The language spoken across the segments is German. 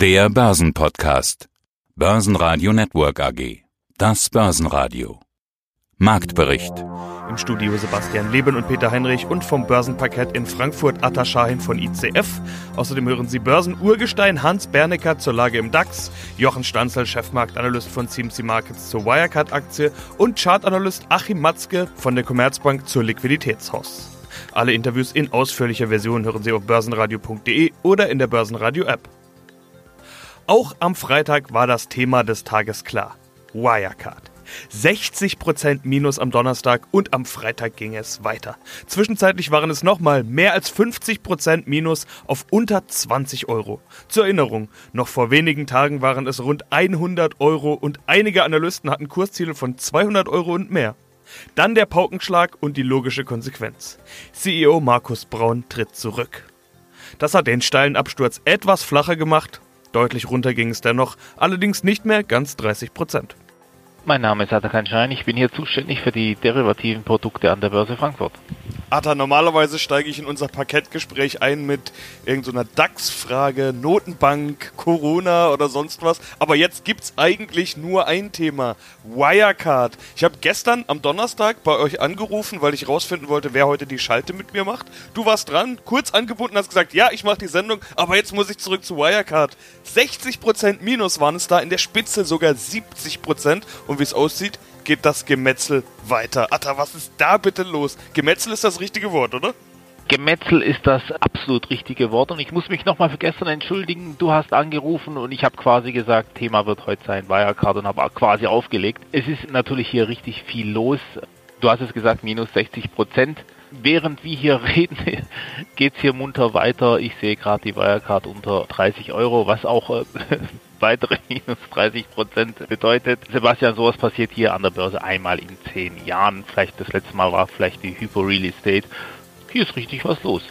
Der Börsenpodcast. Börsenradio Network AG. Das Börsenradio. Marktbericht. Im Studio Sebastian Leben und Peter Heinrich und vom Börsenparkett in Frankfurt Atta Shahin von ICF. Außerdem hören Sie Börsenurgestein Hans Bernecker zur Lage im DAX, Jochen Stanzel, Chefmarktanalyst von CMC Markets zur Wirecard-Aktie und Chartanalyst Achim Matzke von der Commerzbank zur Liquiditätshaus. Alle Interviews in ausführlicher Version hören Sie auf börsenradio.de oder in der Börsenradio-App. Auch am Freitag war das Thema des Tages klar. Wirecard. 60% Minus am Donnerstag und am Freitag ging es weiter. Zwischenzeitlich waren es nochmal mehr als 50% Minus auf unter 20 Euro. Zur Erinnerung, noch vor wenigen Tagen waren es rund 100 Euro und einige Analysten hatten Kursziele von 200 Euro und mehr. Dann der Paukenschlag und die logische Konsequenz. CEO Markus Braun tritt zurück. Das hat den steilen Absturz etwas flacher gemacht. Deutlich runter ging es dennoch, allerdings nicht mehr ganz 30 Prozent. Mein Name ist Atakan Schein, ich bin hier zuständig für die derivativen Produkte an der Börse Frankfurt. Atta, normalerweise steige ich in unser Parkettgespräch ein mit irgendeiner so DAX-Frage, Notenbank, Corona oder sonst was. Aber jetzt gibt es eigentlich nur ein Thema: Wirecard. Ich habe gestern am Donnerstag bei euch angerufen, weil ich rausfinden wollte, wer heute die Schalte mit mir macht. Du warst dran, kurz angebunden, hast gesagt, ja, ich mache die Sendung, aber jetzt muss ich zurück zu Wirecard. 60% Minus waren es da, in der Spitze sogar 70%. Und wie es aussieht, geht das Gemetzel weiter. Atta, was ist da bitte los? Gemetzel ist das richtige Wort, oder? Gemetzel ist das absolut richtige Wort und ich muss mich nochmal für gestern entschuldigen. Du hast angerufen und ich habe quasi gesagt, Thema wird heute sein Wirecard und habe quasi aufgelegt. Es ist natürlich hier richtig viel los. Du hast es gesagt, minus 60 Prozent. Während wir hier reden, geht es hier munter weiter. Ich sehe gerade die Wirecard unter 30 Euro, was auch äh, weitere minus 30 Prozent bedeutet. Sebastian, sowas passiert hier an der Börse einmal in zehn Jahren. Vielleicht das letzte Mal war vielleicht die Hypo Real Estate. Hier ist richtig was los.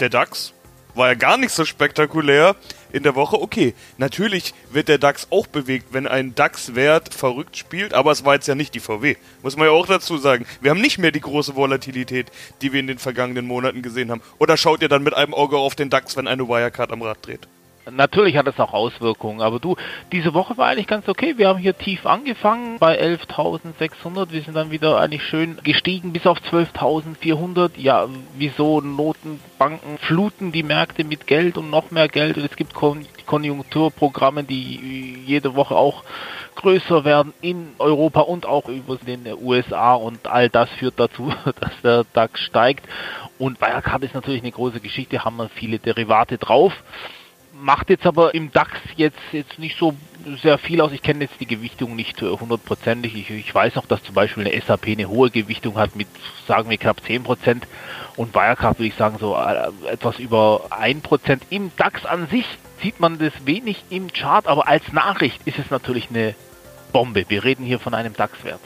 Der DAX war ja gar nicht so spektakulär in der Woche. Okay, natürlich wird der DAX auch bewegt, wenn ein DAX-Wert verrückt spielt, aber es war jetzt ja nicht die VW. Muss man ja auch dazu sagen. Wir haben nicht mehr die große Volatilität, die wir in den vergangenen Monaten gesehen haben. Oder schaut ihr dann mit einem Auge auf den DAX, wenn eine Wirecard am Rad dreht? Natürlich hat es auch Auswirkungen, aber du, diese Woche war eigentlich ganz okay. Wir haben hier tief angefangen bei 11.600. Wir sind dann wieder eigentlich schön gestiegen bis auf 12.400. Ja, wieso Notenbanken fluten die Märkte mit Geld und noch mehr Geld und es gibt Kon Konjunkturprogramme, die jede Woche auch größer werden in Europa und auch über den USA und all das führt dazu, dass der DAX steigt. Und Wirecard ist natürlich eine große Geschichte, haben wir viele Derivate drauf macht jetzt aber im DAX jetzt, jetzt nicht so sehr viel aus. Ich kenne jetzt die Gewichtung nicht hundertprozentig. Ich, ich weiß noch, dass zum Beispiel eine SAP eine hohe Gewichtung hat mit, sagen wir, knapp 10% und Wirecard würde ich sagen so äh, etwas über 1%. Im DAX an sich sieht man das wenig im Chart, aber als Nachricht ist es natürlich eine Bombe. Wir reden hier von einem DAX-Wert.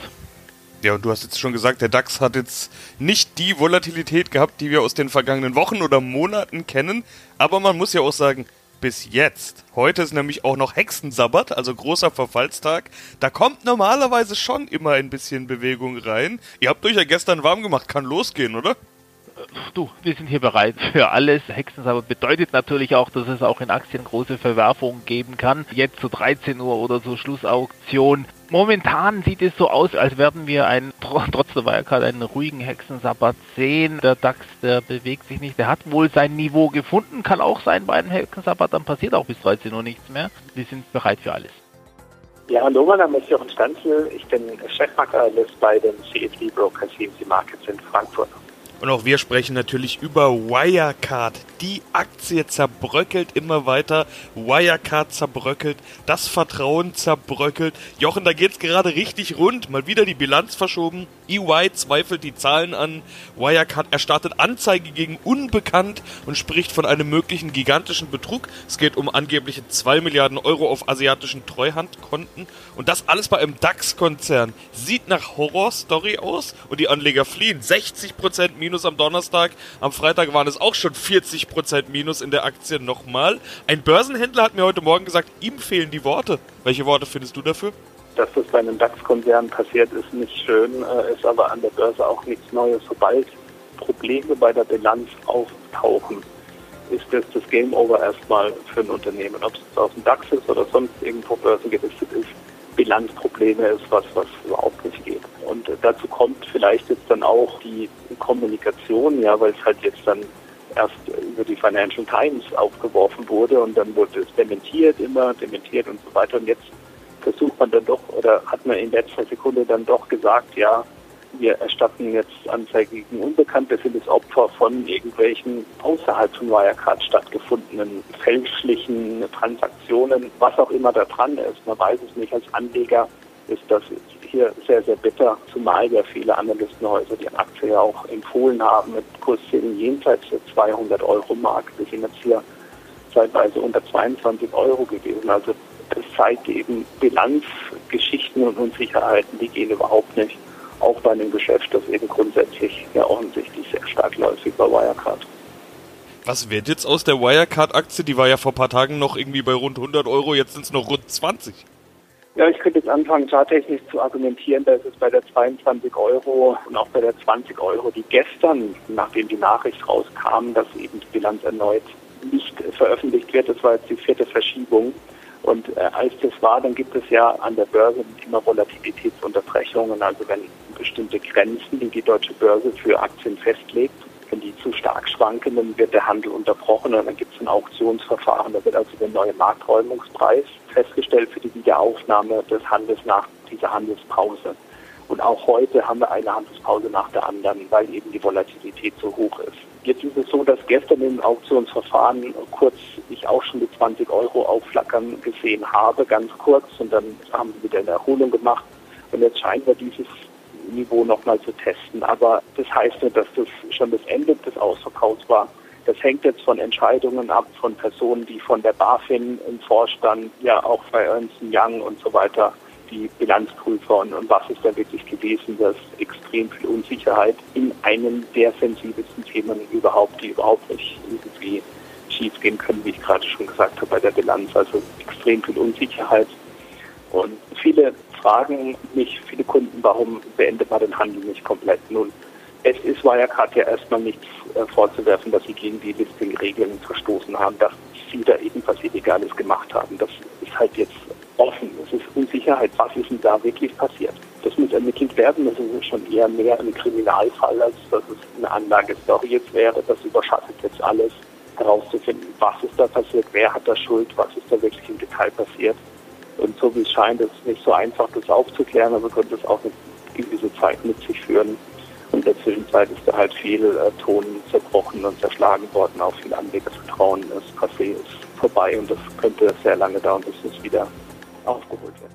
Ja, und du hast jetzt schon gesagt, der DAX hat jetzt nicht die Volatilität gehabt, die wir aus den vergangenen Wochen oder Monaten kennen. Aber man muss ja auch sagen, bis jetzt. Heute ist nämlich auch noch Hexensabbat, also großer Verfallstag. Da kommt normalerweise schon immer ein bisschen Bewegung rein. Ihr habt euch ja gestern warm gemacht, kann losgehen, oder? Du, wir sind hier bereit für alles. Hexensabbat bedeutet natürlich auch, dass es auch in Aktien große Verwerfungen geben kann. Jetzt zu 13 Uhr oder zur Schlussauktion. Momentan sieht es so aus, als werden wir einen, trotz der Wirecard einen ruhigen Hexensabbat sehen. Der DAX, der bewegt sich nicht. Der hat wohl sein Niveau gefunden. Kann auch sein bei einem Hexensabbat, dann passiert auch bis 13 Uhr nichts mehr. Wir sind bereit für alles. Ja, hallo, mein Name ist Jochen Stanzel. Ich bin Chefmarktanalyst bei dem CFD Broker CMC Markets in Frankfurt. Und auch wir sprechen natürlich über Wirecard. Die Aktie zerbröckelt immer weiter. Wirecard zerbröckelt. Das Vertrauen zerbröckelt. Jochen, da geht's gerade richtig rund. Mal wieder die Bilanz verschoben. EY zweifelt die Zahlen an. Wirecard erstattet Anzeige gegen Unbekannt und spricht von einem möglichen gigantischen Betrug. Es geht um angebliche 2 Milliarden Euro auf asiatischen Treuhandkonten. Und das alles bei einem DAX-Konzern. Sieht nach Horrorstory aus und die Anleger fliehen. 60% Minus am Donnerstag. Am Freitag waren es auch schon 40% Minus in der Aktie nochmal. Ein Börsenhändler hat mir heute Morgen gesagt, ihm fehlen die Worte. Welche Worte findest du dafür? dass das bei einem DAX-Konzern passiert, ist nicht schön, äh, ist aber an der Börse auch nichts Neues. Sobald Probleme bei der Bilanz auftauchen, ist das das Game Over erstmal für ein Unternehmen. Ob es aus dem DAX ist oder sonst irgendwo börsengelistet ist, Bilanzprobleme ist was, was überhaupt nicht geht. Und dazu kommt vielleicht jetzt dann auch die Kommunikation, ja, weil es halt jetzt dann erst über die Financial Times aufgeworfen wurde und dann wurde es dementiert immer, dementiert und so weiter. Und jetzt versucht man dann doch oder hat man in letzter Sekunde dann doch gesagt, ja, wir erstatten jetzt Anzeige gegen Unbekannte, sind es Opfer von irgendwelchen außerhalb von Wirecard stattgefundenen fälschlichen Transaktionen, was auch immer da dran ist. Man weiß es nicht. Als Anleger ist das hier sehr, sehr bitter, zumal ja viele Analystenhäuser die Aktie ja auch empfohlen haben mit Kurszielen jenseits der 200 Euro Mark. Wir sind jetzt hier zeitweise unter 22 Euro gewesen. Also das zeigt eben Bilanzgeschichten und Unsicherheiten, die gehen überhaupt nicht auch bei einem Geschäft, das eben grundsätzlich ja offensichtlich sehr stark läuft wie bei Wirecard. Was wird jetzt aus der Wirecard-Aktie? Die war ja vor ein paar Tagen noch irgendwie bei rund 100 Euro, jetzt sind es noch rund 20. Ja, ich könnte jetzt anfangen, charttechnisch zu argumentieren, dass es bei der 22 Euro und auch bei der 20 Euro, die gestern, nachdem die Nachricht rauskam, dass eben die Bilanz erneut nicht veröffentlicht wird, das war jetzt die vierte Verschiebung, und äh, als das war, dann gibt es ja an der Börse immer Volatilitätsunterbrechungen. Also wenn bestimmte Grenzen, die die deutsche Börse für Aktien festlegt, wenn die zu stark schwanken, dann wird der Handel unterbrochen und dann gibt es ein Auktionsverfahren. Da wird also der neue Markträumungspreis festgestellt für die Wiederaufnahme des Handels nach dieser Handelspause. Und auch heute haben wir eine Handelspause nach der anderen, weil eben die Volatilität so hoch ist. Jetzt ist es so, dass gestern im Auktionsverfahren kurz ich auch schon die 20 Euro aufflackern gesehen habe, ganz kurz, und dann haben wir wieder eine Erholung gemacht. Und jetzt scheinen wir dieses Niveau nochmal zu testen. Aber das heißt nicht, dass das schon das Ende des Ausverkaufs war. Das hängt jetzt von Entscheidungen ab, von Personen, die von der BaFin im Vorstand, ja auch bei Ernst Young und so weiter die Bilanzprüfer und, und was ist da wirklich gewesen, dass extrem viel Unsicherheit in einem der sensibelsten Themen überhaupt, die überhaupt nicht irgendwie schief gehen können, wie ich gerade schon gesagt habe bei der Bilanz. Also extrem viel Unsicherheit. Und viele fragen mich, viele Kunden, warum beendet man den Handel nicht komplett? Nun, es ist Wirecard ja erstmal nichts äh, vorzuwerfen, dass sie gegen die Listing-Regeln verstoßen haben, dass sie da irgendwas Illegales gemacht haben. Das ist halt jetzt offen. Es ist Unsicherheit, was ist denn da wirklich passiert. Das muss ermittelt werden. Das ist schon eher mehr ein Kriminalfall, als dass es eine Anlagestory jetzt wäre. Das überschattet jetzt alles, herauszufinden, was ist da passiert, wer hat da Schuld, was ist da wirklich im Detail passiert. Und so wie es scheint, ist es nicht so einfach, das aufzuklären, aber könnte es auch eine gewisse Zeit mit sich führen. Und in der Zwischenzeit ist da halt viel äh, Ton zerbrochen und zerschlagen worden, auch viel Anlegervertrauen ist passé, ist vorbei und das könnte sehr lange dauern, bis es wieder aufgeholt wird.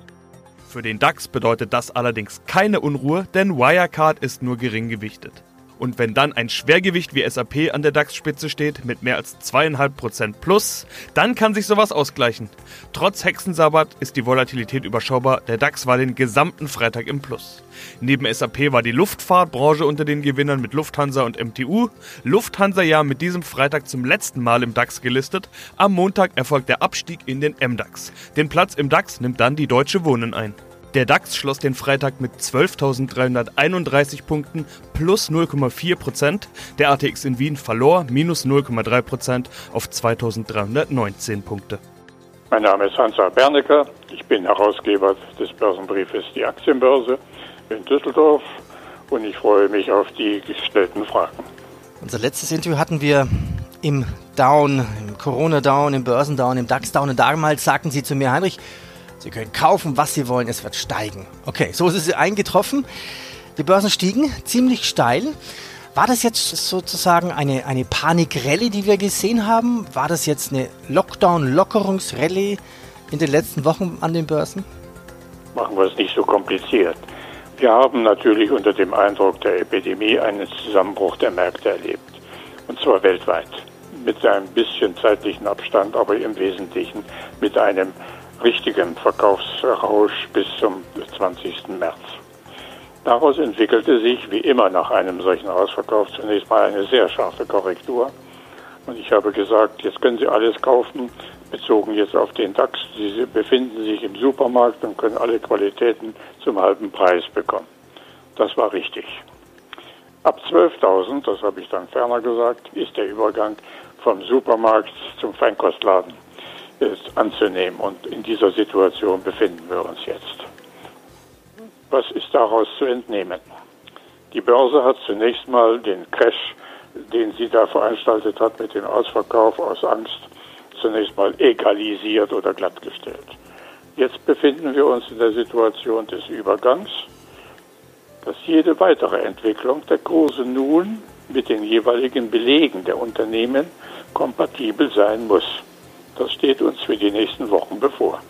Für den DAX bedeutet das allerdings keine Unruhe, denn Wirecard ist nur gering gewichtet. Und wenn dann ein Schwergewicht wie SAP an der DAX-Spitze steht mit mehr als 2,5% plus, dann kann sich sowas ausgleichen. Trotz Hexensabbat ist die Volatilität überschaubar. Der DAX war den gesamten Freitag im Plus. Neben SAP war die Luftfahrtbranche unter den Gewinnern mit Lufthansa und MTU. Lufthansa ja mit diesem Freitag zum letzten Mal im DAX gelistet. Am Montag erfolgt der Abstieg in den MDAX. Den Platz im DAX nimmt dann die Deutsche Wohnen ein. Der DAX schloss den Freitag mit 12.331 Punkten plus 0,4%. Der ATX in Wien verlor minus 0,3% auf 2.319 Punkte. Mein Name ist Hansa Bernecker. Ich bin Herausgeber des Börsenbriefes Die Aktienbörse in Düsseldorf und ich freue mich auf die gestellten Fragen. Unser letztes Interview hatten wir im Down, im Corona-Down, im Börsendown, im DAX-Down und damals sagten Sie zu mir, Heinrich, Sie können kaufen, was Sie wollen, es wird steigen. Okay, so ist es eingetroffen. Die Börsen stiegen ziemlich steil. War das jetzt sozusagen eine, eine Panikrallye, die wir gesehen haben? War das jetzt eine Lockdown-Lockerungsrallye in den letzten Wochen an den Börsen? Machen wir es nicht so kompliziert. Wir haben natürlich unter dem Eindruck der Epidemie einen Zusammenbruch der Märkte erlebt. Und zwar weltweit. Mit einem bisschen zeitlichen Abstand, aber im Wesentlichen mit einem richtigen Verkaufsrausch bis zum 20. März. Daraus entwickelte sich, wie immer nach einem solchen Ausverkauf, zunächst mal eine sehr scharfe Korrektur. Und ich habe gesagt, jetzt können Sie alles kaufen, bezogen jetzt auf den DAX. Sie befinden sich im Supermarkt und können alle Qualitäten zum halben Preis bekommen. Das war richtig. Ab 12.000, das habe ich dann ferner gesagt, ist der Übergang vom Supermarkt zum Feinkostladen ist anzunehmen. Und in dieser Situation befinden wir uns jetzt. Was ist daraus zu entnehmen? Die Börse hat zunächst mal den Crash, den sie da veranstaltet hat mit dem Ausverkauf aus Angst, zunächst mal egalisiert oder glattgestellt. Jetzt befinden wir uns in der Situation des Übergangs, dass jede weitere Entwicklung der Kurse nun mit den jeweiligen Belegen der Unternehmen kompatibel sein muss. Das steht uns für die nächsten Wochen bevor.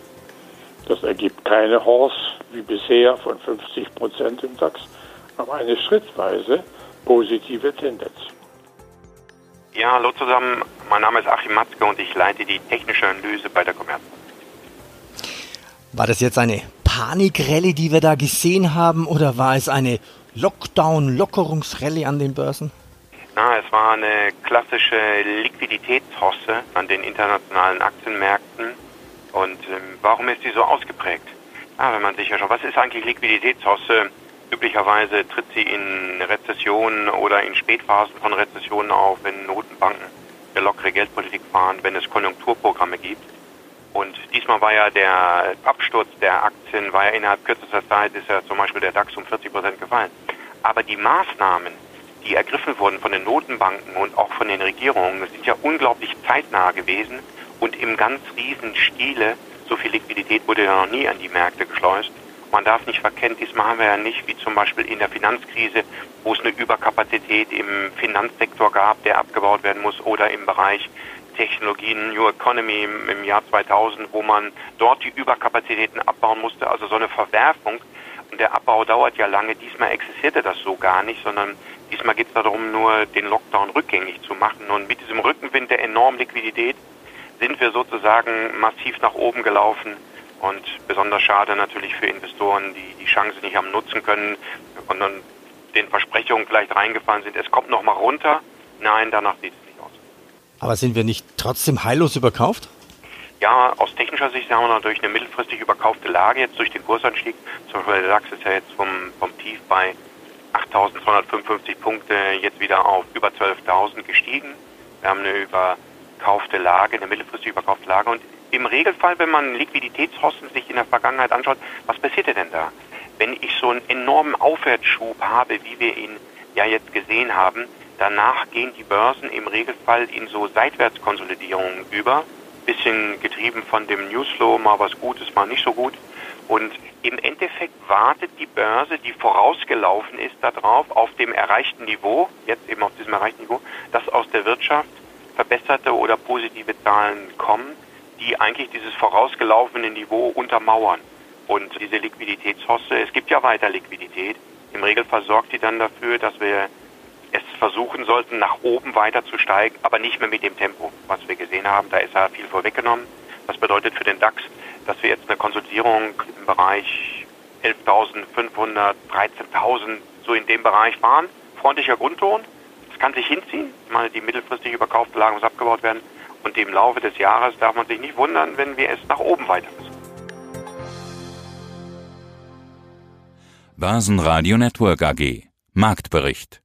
Das ergibt keine Horse wie bisher von 50 Prozent im DAX, aber eine schrittweise positive Tendenz. Ja, hallo zusammen. Mein Name ist Achim Matzke und ich leite die technische Analyse bei der Commerzbank. War das jetzt eine Panikrallye, die wir da gesehen haben, oder war es eine Lockdown-Lockerungsrallye an den Börsen? Na, es war eine klassische Liquiditätshosse an den internationalen Aktienmärkten. Und ähm, warum ist die so ausgeprägt? Ah, wenn man sich ja schon, was ist eigentlich Liquiditätshosse? Üblicherweise tritt sie in Rezessionen oder in Spätphasen von Rezessionen auf, wenn Notenbanken eine lockere Geldpolitik fahren, wenn es Konjunkturprogramme gibt. Und diesmal war ja der Absturz der Aktien, war ja innerhalb kürzester Zeit, ist ja zum Beispiel der DAX um 40 Prozent gefallen. Aber die Maßnahmen, die ergriffen wurden von den Notenbanken und auch von den Regierungen, sind ja unglaublich zeitnah gewesen und im ganz riesen Stile. So viel Liquidität wurde ja noch nie an die Märkte geschleust. Man darf nicht verkennen, diesmal haben wir ja nicht, wie zum Beispiel in der Finanzkrise, wo es eine Überkapazität im Finanzsektor gab, der abgebaut werden muss, oder im Bereich Technologien, New Economy im, im Jahr 2000, wo man dort die Überkapazitäten abbauen musste, also so eine Verwerfung. Und der Abbau dauert ja lange. Diesmal existierte das so gar nicht, sondern diesmal geht es darum, nur den Lockdown rückgängig zu machen. Und mit diesem Rückenwind der enormen Liquidität sind wir sozusagen massiv nach oben gelaufen. Und besonders schade natürlich für Investoren, die die Chance nicht haben nutzen können und dann den Versprechungen vielleicht reingefallen sind. Es kommt noch mal runter. Nein, danach sieht es aber sind wir nicht trotzdem heillos überkauft? Ja, aus technischer Sicht haben wir natürlich eine mittelfristig überkaufte Lage jetzt durch den Kursanstieg. Zum Beispiel der DAX ist ja jetzt vom, vom Tief bei 8.255 Punkte jetzt wieder auf über 12.000 gestiegen. Wir haben eine überkaufte Lage, eine mittelfristig überkaufte Lage. Und im Regelfall, wenn man Liquiditätshosten sich in der Vergangenheit anschaut, was passiert denn da? Wenn ich so einen enormen Aufwärtsschub habe, wie wir ihn ja jetzt gesehen haben, Danach gehen die Börsen im Regelfall in so Seitwärtskonsolidierungen über, bisschen getrieben von dem Newsflow, mal was Gutes, mal nicht so gut. Und im Endeffekt wartet die Börse, die vorausgelaufen ist, darauf, auf dem erreichten Niveau, jetzt eben auf diesem erreichten Niveau, dass aus der Wirtschaft verbesserte oder positive Zahlen kommen, die eigentlich dieses vorausgelaufene Niveau untermauern. Und diese Liquiditätshosse, es gibt ja weiter Liquidität, im Regelfall sorgt die dann dafür, dass wir es versuchen sollten, nach oben weiter zu steigen, aber nicht mehr mit dem Tempo, was wir gesehen haben. Da ist er viel vorweggenommen. Das bedeutet für den DAX, dass wir jetzt eine Konsolidierung im Bereich 11.500, 13.000, so in dem Bereich fahren. Freundlicher Grundton. Es kann sich hinziehen, mal die mittelfristig überkaufte Lage muss abgebaut werden. Und im Laufe des Jahres darf man sich nicht wundern, wenn wir es nach oben weiter müssen. Börsenradio Network AG Marktbericht